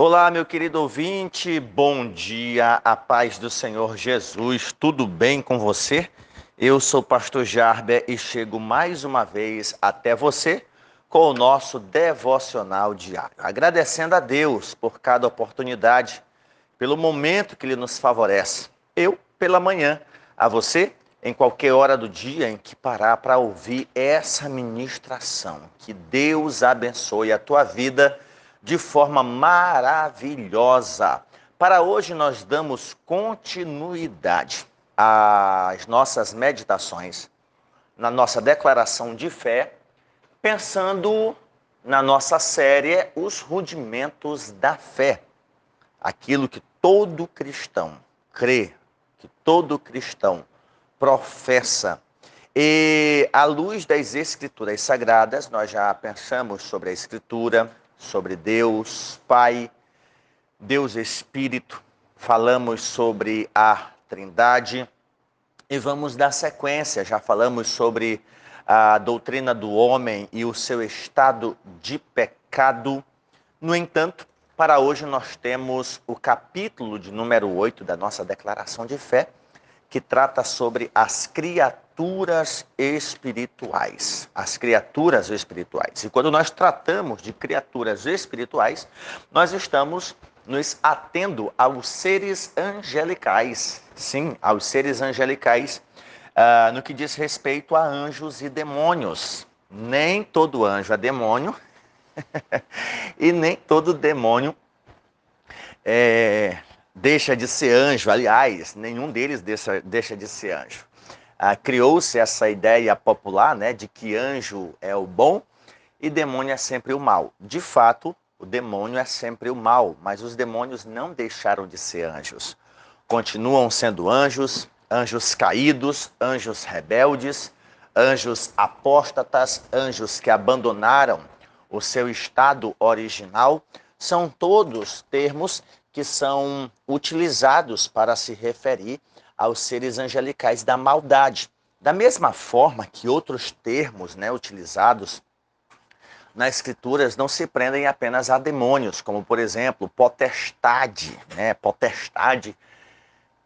Olá, meu querido ouvinte, bom dia, a paz do Senhor Jesus, tudo bem com você? Eu sou o pastor Jarber e chego mais uma vez até você com o nosso devocional diário, agradecendo a Deus por cada oportunidade, pelo momento que Ele nos favorece. Eu, pela manhã, a você, em qualquer hora do dia em que parar para ouvir essa ministração. Que Deus abençoe a tua vida de forma maravilhosa. Para hoje, nós damos continuidade às nossas meditações, na nossa declaração de fé, pensando na nossa série Os Rudimentos da Fé. Aquilo que todo cristão crê, que todo cristão professa. E à luz das Escrituras Sagradas, nós já pensamos sobre a Escritura, sobre Deus Pai, Deus Espírito, falamos sobre a Trindade e vamos dar sequência. Já falamos sobre a doutrina do homem e o seu estado de pecado. No entanto, para hoje nós temos o capítulo de número 8 da nossa declaração de fé, que trata sobre as criaturas espirituais. As criaturas espirituais. E quando nós tratamos de criaturas espirituais, nós estamos nos atendo aos seres angelicais. Sim, aos seres angelicais, uh, no que diz respeito a anjos e demônios. Nem todo anjo é demônio, e nem todo demônio é, deixa de ser anjo. Aliás, nenhum deles deixa, deixa de ser anjo. Ah, Criou-se essa ideia popular né, de que anjo é o bom e demônio é sempre o mal. De fato, o demônio é sempre o mal, mas os demônios não deixaram de ser anjos. Continuam sendo anjos, anjos caídos, anjos rebeldes, anjos apóstatas, anjos que abandonaram o seu estado original. São todos termos que são utilizados para se referir aos seres angelicais da maldade. Da mesma forma que outros termos né, utilizados nas escrituras não se prendem apenas a demônios, como por exemplo, potestade, né? Potestade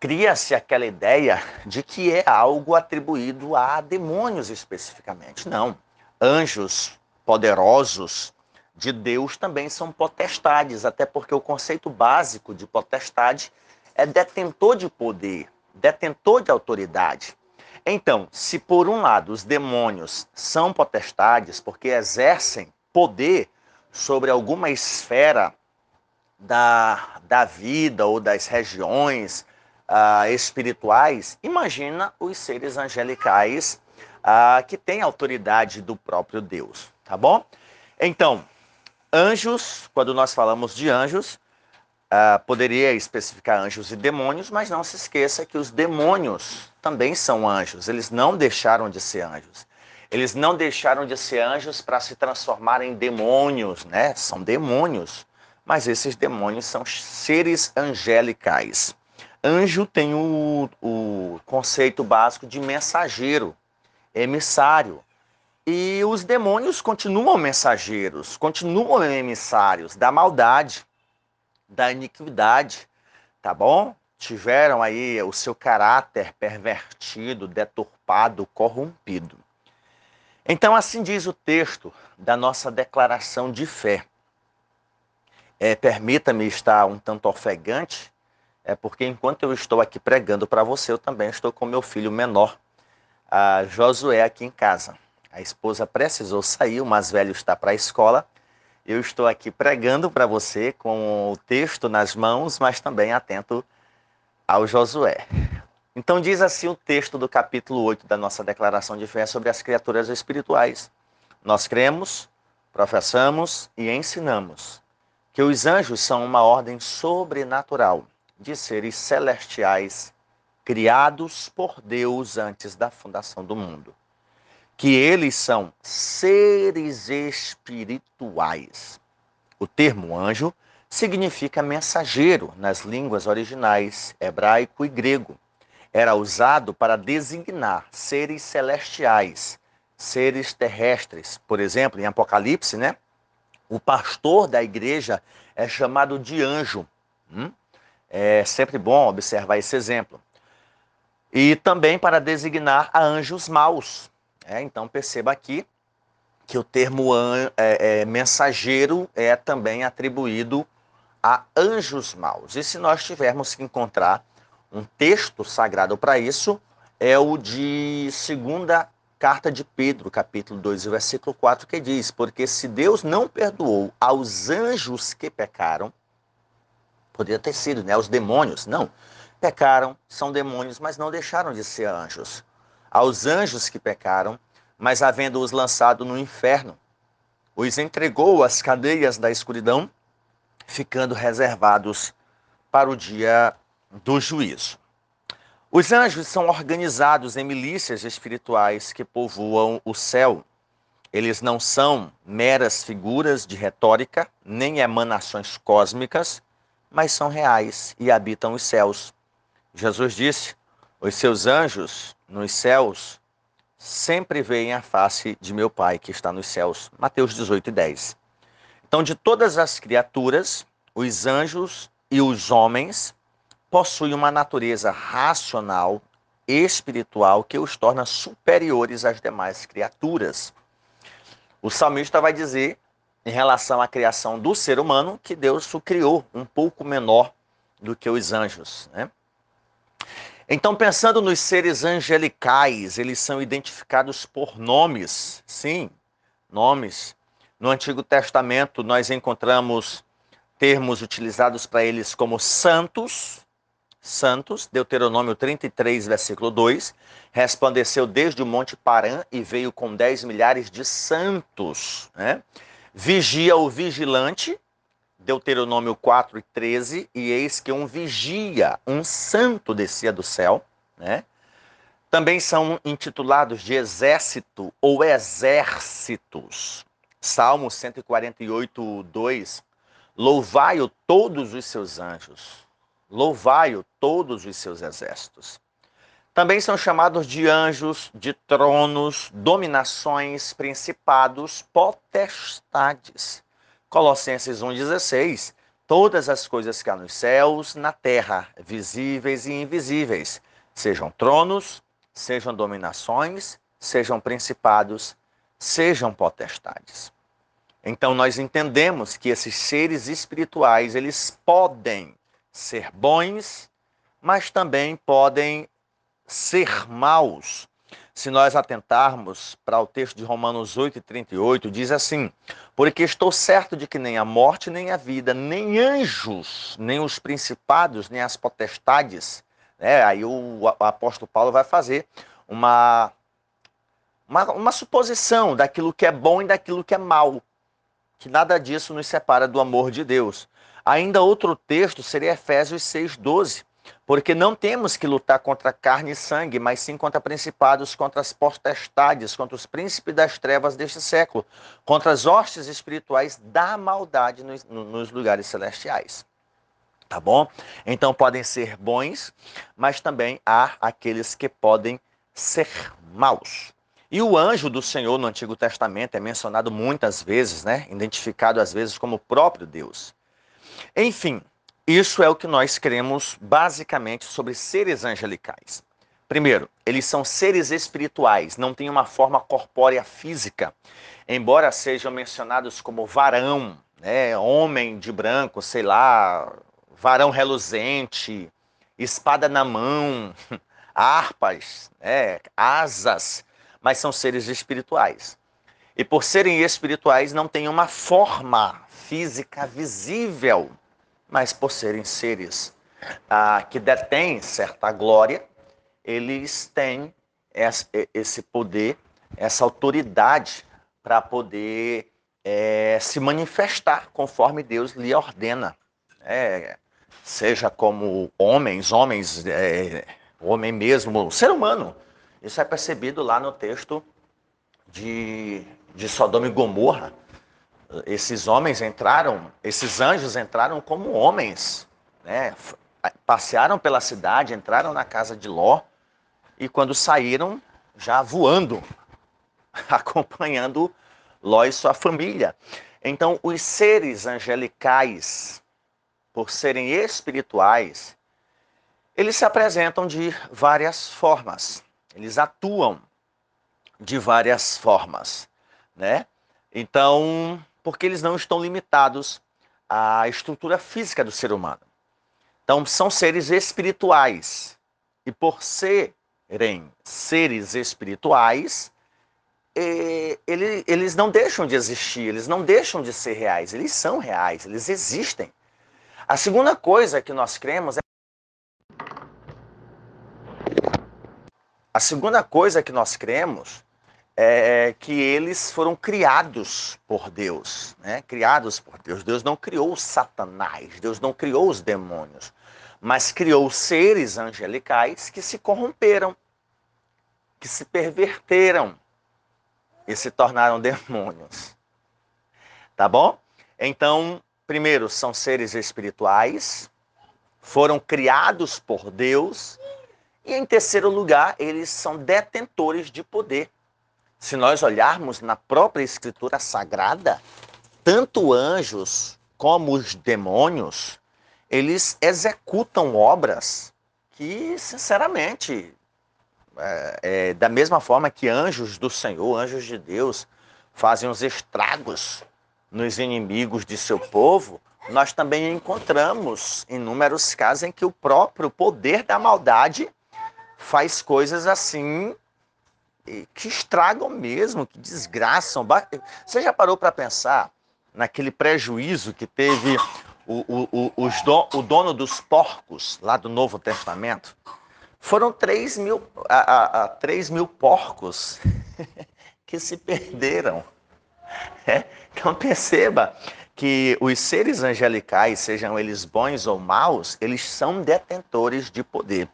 cria-se aquela ideia de que é algo atribuído a demônios especificamente. Não. Anjos poderosos, de Deus também são potestades, até porque o conceito básico de potestade é detentor de poder, detentor de autoridade. Então, se por um lado os demônios são potestades porque exercem poder sobre alguma esfera da, da vida ou das regiões uh, espirituais, imagina os seres angelicais uh, que têm autoridade do próprio Deus, tá bom? Então, Anjos, quando nós falamos de anjos, uh, poderia especificar anjos e demônios, mas não se esqueça que os demônios também são anjos, eles não deixaram de ser anjos. Eles não deixaram de ser anjos para se transformar em demônios, né? São demônios, mas esses demônios são seres angelicais. Anjo tem o, o conceito básico de mensageiro, emissário. E os demônios continuam mensageiros, continuam emissários da maldade, da iniquidade, tá bom? Tiveram aí o seu caráter pervertido, deturpado, corrompido. Então, assim diz o texto da nossa declaração de fé. É, Permita-me estar um tanto ofegante, é porque enquanto eu estou aqui pregando para você, eu também estou com meu filho menor, Josué, aqui em casa. A esposa precisou sair, o mais velho está para a escola. Eu estou aqui pregando para você com o texto nas mãos, mas também atento ao Josué. Então diz assim o texto do capítulo 8 da nossa declaração de fé sobre as criaturas espirituais. Nós cremos, professamos e ensinamos que os anjos são uma ordem sobrenatural de seres celestiais criados por Deus antes da fundação do mundo que eles são seres espirituais. O termo anjo significa mensageiro nas línguas originais hebraico e grego. Era usado para designar seres celestiais, seres terrestres. Por exemplo, em Apocalipse, né? O pastor da igreja é chamado de anjo. Hum? É sempre bom observar esse exemplo. E também para designar a anjos maus. É, então perceba aqui que o termo an, é, é, mensageiro é também atribuído a anjos maus. E se nós tivermos que encontrar um texto sagrado para isso, é o de segunda carta de Pedro, capítulo 2, versículo 4, que diz: Porque se Deus não perdoou aos anjos que pecaram, poderia ter sido, né? Os demônios, não. Pecaram, são demônios, mas não deixaram de ser anjos. Aos anjos que pecaram, mas havendo-os lançado no inferno, os entregou às cadeias da escuridão, ficando reservados para o dia do juízo. Os anjos são organizados em milícias espirituais que povoam o céu. Eles não são meras figuras de retórica, nem emanações cósmicas, mas são reais e habitam os céus. Jesus disse: Os seus anjos nos céus sempre veem a face de meu Pai que está nos céus. Mateus 18, 10. Então, de todas as criaturas, os anjos e os homens possui uma natureza racional, espiritual, que os torna superiores às demais criaturas. O salmista vai dizer, em relação à criação do ser humano, que Deus o criou um pouco menor do que os anjos. Né? Então, pensando nos seres angelicais, eles são identificados por nomes, sim, nomes. No Antigo Testamento, nós encontramos termos utilizados para eles como santos, santos, Deuteronômio 33, versículo 2, resplandeceu desde o monte Parã e veio com 10 milhares de santos. Né? Vigia o vigilante, Deuteronômio 4 e 13, e eis que um vigia, um santo descia do céu. Né? Também são intitulados de exército ou exércitos. Salmo 148, 2. Louvai-o todos os seus anjos Louvai-o todos os seus exércitos. Também são chamados de anjos, de tronos, dominações, principados, potestades. Colossenses 1,16. Todas as coisas que há nos céus, na terra, visíveis e invisíveis, sejam tronos, sejam dominações, sejam principados, sejam potestades. Então nós entendemos que esses seres espirituais, eles podem ser bons, mas também podem ser maus. Se nós atentarmos para o texto de Romanos 8 e 38, diz assim: Porque estou certo de que nem a morte, nem a vida, nem anjos, nem os principados, nem as potestades. Né? Aí o, apóstolo Paulo vai fazer uma, uma, uma suposição daquilo que é bom e daquilo que é mal. Que nada disso nos separa do amor de Deus. Ainda outro texto seria Efésios 6,12. Porque não temos que lutar contra carne e sangue, mas sim contra principados, contra as potestades, contra os príncipes das trevas deste século, contra as hostes espirituais da maldade nos, nos lugares celestiais. Tá bom? Então podem ser bons, mas também há aqueles que podem ser maus. E o anjo do Senhor no Antigo Testamento é mencionado muitas vezes, né? Identificado às vezes como o próprio Deus. Enfim, isso é o que nós cremos basicamente sobre seres angelicais. Primeiro, eles são seres espirituais, não têm uma forma corpórea física. Embora sejam mencionados como varão, né, homem de branco, sei lá, varão reluzente, espada na mão, harpas, né, asas, mas são seres espirituais. E por serem espirituais, não têm uma forma física visível, mas por serem seres ah, que detêm certa glória, eles têm esse poder, essa autoridade para poder é, se manifestar conforme Deus lhe ordena. É, seja como homens, homens, é, homem mesmo, ser humano. Isso é percebido lá no texto de, de Sodoma e Gomorra, esses homens entraram, esses anjos entraram como homens, né? passearam pela cidade, entraram na casa de Ló e quando saíram, já voando, acompanhando Ló e sua família. Então, os seres angelicais, por serem espirituais, eles se apresentam de várias formas. Eles atuam de várias formas, né? Então, porque eles não estão limitados à estrutura física do ser humano. Então, são seres espirituais. E por serem seres espirituais, eles não deixam de existir, eles não deixam de ser reais, eles são reais, eles existem. A segunda coisa que nós cremos é A segunda coisa que nós cremos é que eles foram criados por Deus, né? Criados por Deus. Deus não criou Satanás, Deus não criou os demônios, mas criou seres angelicais que se corromperam, que se perverteram e se tornaram demônios. Tá bom? Então, primeiro, são seres espirituais, foram criados por Deus e em terceiro lugar, eles são detentores de poder. Se nós olharmos na própria Escritura Sagrada, tanto anjos como os demônios, eles executam obras que, sinceramente, é, é, da mesma forma que anjos do Senhor, anjos de Deus, fazem os estragos nos inimigos de seu povo, nós também encontramos inúmeros casos em que o próprio poder da maldade faz coisas assim que estragam mesmo, que desgraçam. Você já parou para pensar naquele prejuízo que teve o, o, o, o, dono dos porcos lá do Novo Testamento? Foram 3 mil, a, a, a 3 mil porcos que se perderam. É? Então perceba que os seres angelicais, sejam eles bons ou maus, eles são detentores de poder.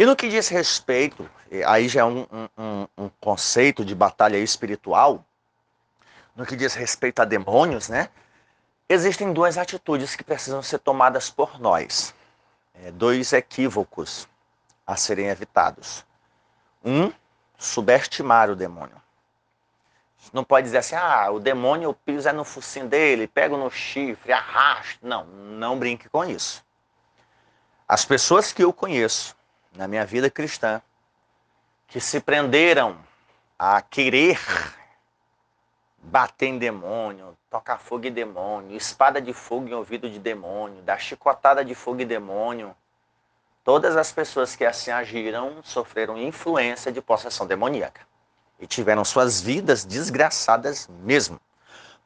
E no que diz respeito, aí já é um, um, um conceito de batalha espiritual, no que diz respeito a demônios, né? Existem duas atitudes que precisam ser tomadas por nós. É, dois equívocos a serem evitados. Um, subestimar o demônio. Não pode dizer assim, ah, o demônio pisa no focinho dele, pega no chifre, arrasta. Não, não brinque com isso. As pessoas que eu conheço na minha vida cristã que se prenderam a querer bater em demônio, tocar fogo em demônio, espada de fogo em ouvido de demônio, dar chicotada de fogo em demônio. Todas as pessoas que assim agiram sofreram influência de possessão demoníaca e tiveram suas vidas desgraçadas mesmo,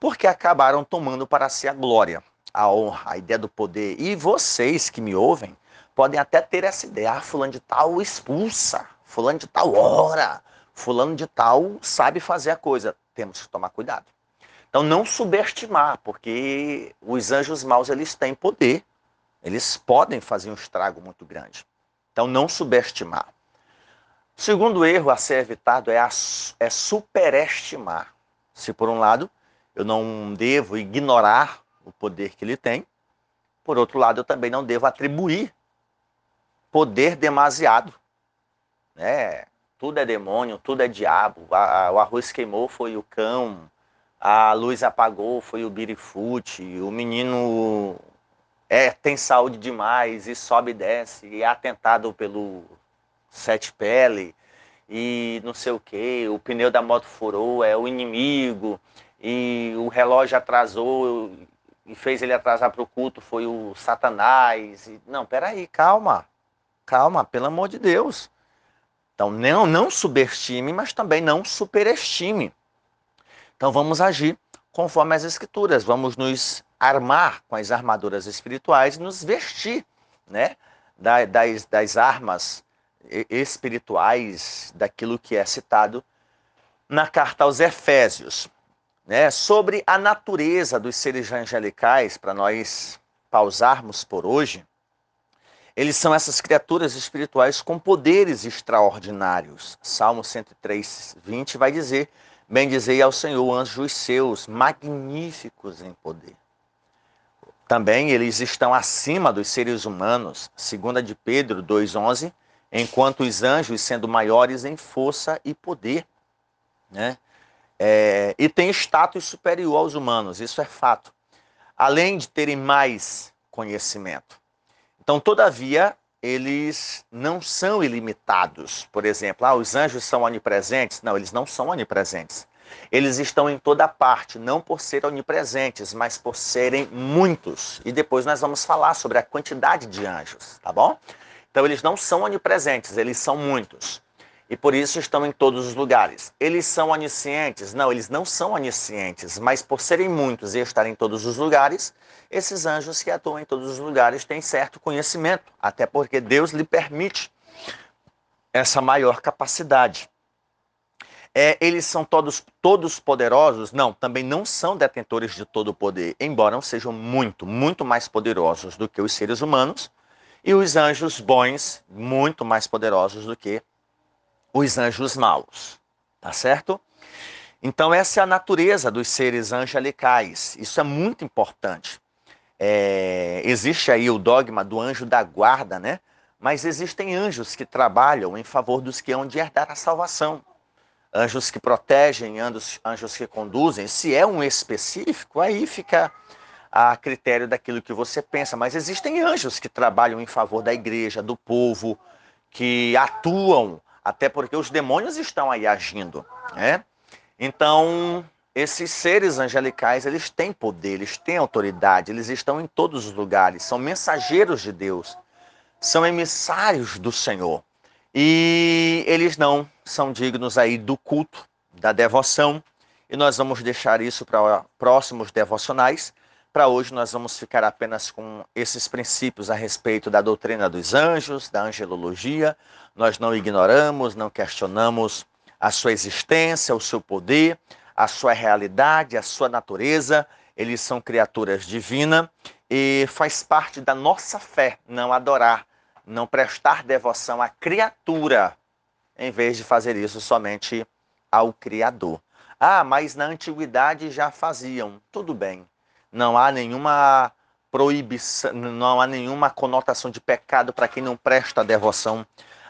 porque acabaram tomando para si a glória, a honra, a ideia do poder. E vocês que me ouvem, podem até ter essa ideia, ah, fulano de tal expulsa, fulano de tal hora, fulano de tal sabe fazer a coisa. Temos que tomar cuidado. Então não subestimar, porque os anjos maus eles têm poder. Eles podem fazer um estrago muito grande. Então não subestimar. O segundo erro a ser evitado é, a, é superestimar. Se por um lado eu não devo ignorar o poder que ele tem, por outro lado eu também não devo atribuir poder demasiado. Né? Tudo é demônio, tudo é diabo. A, a, o arroz queimou, foi o cão. A luz apagou, foi o birifute. O menino é, tem saúde demais e sobe e desce. E é atentado pelo sete pele. E não sei o que. O pneu da moto furou, é o inimigo. E o relógio atrasou e fez ele atrasar para o culto, foi o Satanás. E, não, peraí, calma. Calma, pelo amor de Deus. Então, não, não subestime, mas também não superestime. Então, vamos agir conforme as Escrituras. Vamos nos armar com as armaduras espirituais nos vestir né, das, das armas espirituais, daquilo que é citado na carta aos Efésios. Né, sobre a natureza dos seres angelicais, para nós pausarmos por hoje, eles são essas criaturas espirituais com poderes extraordinários. Salmo 103, 20 vai dizer: Bendizei ao Senhor anjos seus, magníficos em poder. Também eles estão acima dos seres humanos, segunda de Pedro 2:11, enquanto os anjos sendo maiores em força e poder, né? é, e têm status superior aos humanos, isso é fato, além de terem mais conhecimento. Então, todavia, eles não são ilimitados. Por exemplo, ah, os anjos são onipresentes? Não, eles não são onipresentes. Eles estão em toda parte, não por serem onipresentes, mas por serem muitos. E depois nós vamos falar sobre a quantidade de anjos, tá bom? Então eles não são onipresentes, eles são muitos. E por isso estão em todos os lugares. Eles são oniscientes? Não, eles não são oniscientes, mas por serem muitos e estarem em todos os lugares, esses anjos que atuam em todos os lugares têm certo conhecimento, até porque Deus lhe permite essa maior capacidade. É, eles são todos, todos poderosos? Não, também não são detentores de todo o poder, embora sejam muito, muito mais poderosos do que os seres humanos, e os anjos bons, muito mais poderosos do que os anjos maus. Tá certo? Então, essa é a natureza dos seres angelicais. Isso é muito importante. É, existe aí o dogma do anjo da guarda, né? Mas existem anjos que trabalham em favor dos que hão de herdar a salvação anjos que protegem, anjos, anjos que conduzem. Se é um específico, aí fica a critério daquilo que você pensa. Mas existem anjos que trabalham em favor da igreja, do povo, que atuam, até porque os demônios estão aí agindo. Né? Então, esses seres angelicais, eles têm poder, eles têm autoridade, eles estão em todos os lugares, são mensageiros de Deus, são emissários do Senhor. E eles não são dignos aí do culto, da devoção. E nós vamos deixar isso para próximos devocionais. Para hoje nós vamos ficar apenas com esses princípios a respeito da doutrina dos anjos, da angelologia. Nós não ignoramos, não questionamos a sua existência, o seu poder, a sua realidade, a sua natureza. Eles são criaturas divinas e faz parte da nossa fé não adorar não prestar devoção à criatura, em vez de fazer isso somente ao Criador. Ah, mas na antiguidade já faziam. Tudo bem. Não há nenhuma proibição, não há nenhuma conotação de pecado para quem não presta devoção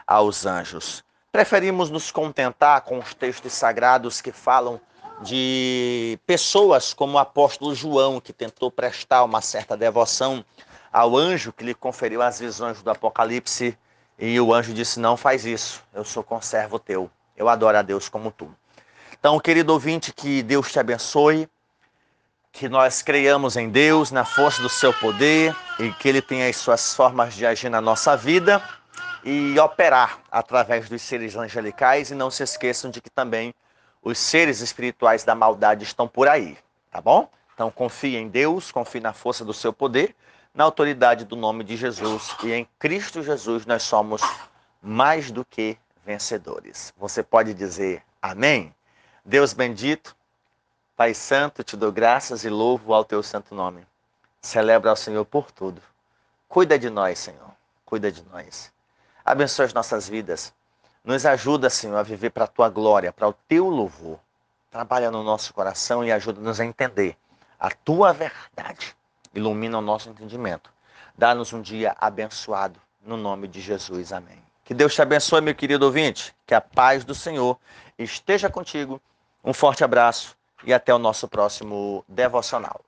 aos anjos. Preferimos nos contentar com os textos sagrados que falam de pessoas como o apóstolo João, que tentou prestar uma certa devoção ao anjo que lhe conferiu as visões do Apocalipse. E o anjo disse: Não faz isso, eu sou conservo teu, eu adoro a Deus como tu. Então, querido ouvinte, que Deus te abençoe, que nós creiamos em Deus, na força do seu poder e que Ele tenha as suas formas de agir na nossa vida e operar através dos seres angelicais. E não se esqueçam de que também os seres espirituais da maldade estão por aí, tá bom? Então confie em Deus, confie na força do seu poder na autoridade do nome de Jesus e em Cristo Jesus nós somos mais do que vencedores. Você pode dizer amém? Deus bendito, Pai Santo, te dou graças e louvo ao teu santo nome. Celebra ao Senhor por tudo. Cuida de nós, Senhor. Cuida de nós. Abençoa as nossas vidas. Nos ajuda, Senhor, a viver para a tua glória, para o teu louvor. Trabalha no nosso coração e ajuda-nos a entender a tua verdade ilumina o nosso entendimento. Dá-nos um dia abençoado, no nome de Jesus. Amém. Que Deus te abençoe, meu querido ouvinte. Que a paz do Senhor esteja contigo. Um forte abraço e até o nosso próximo devocional.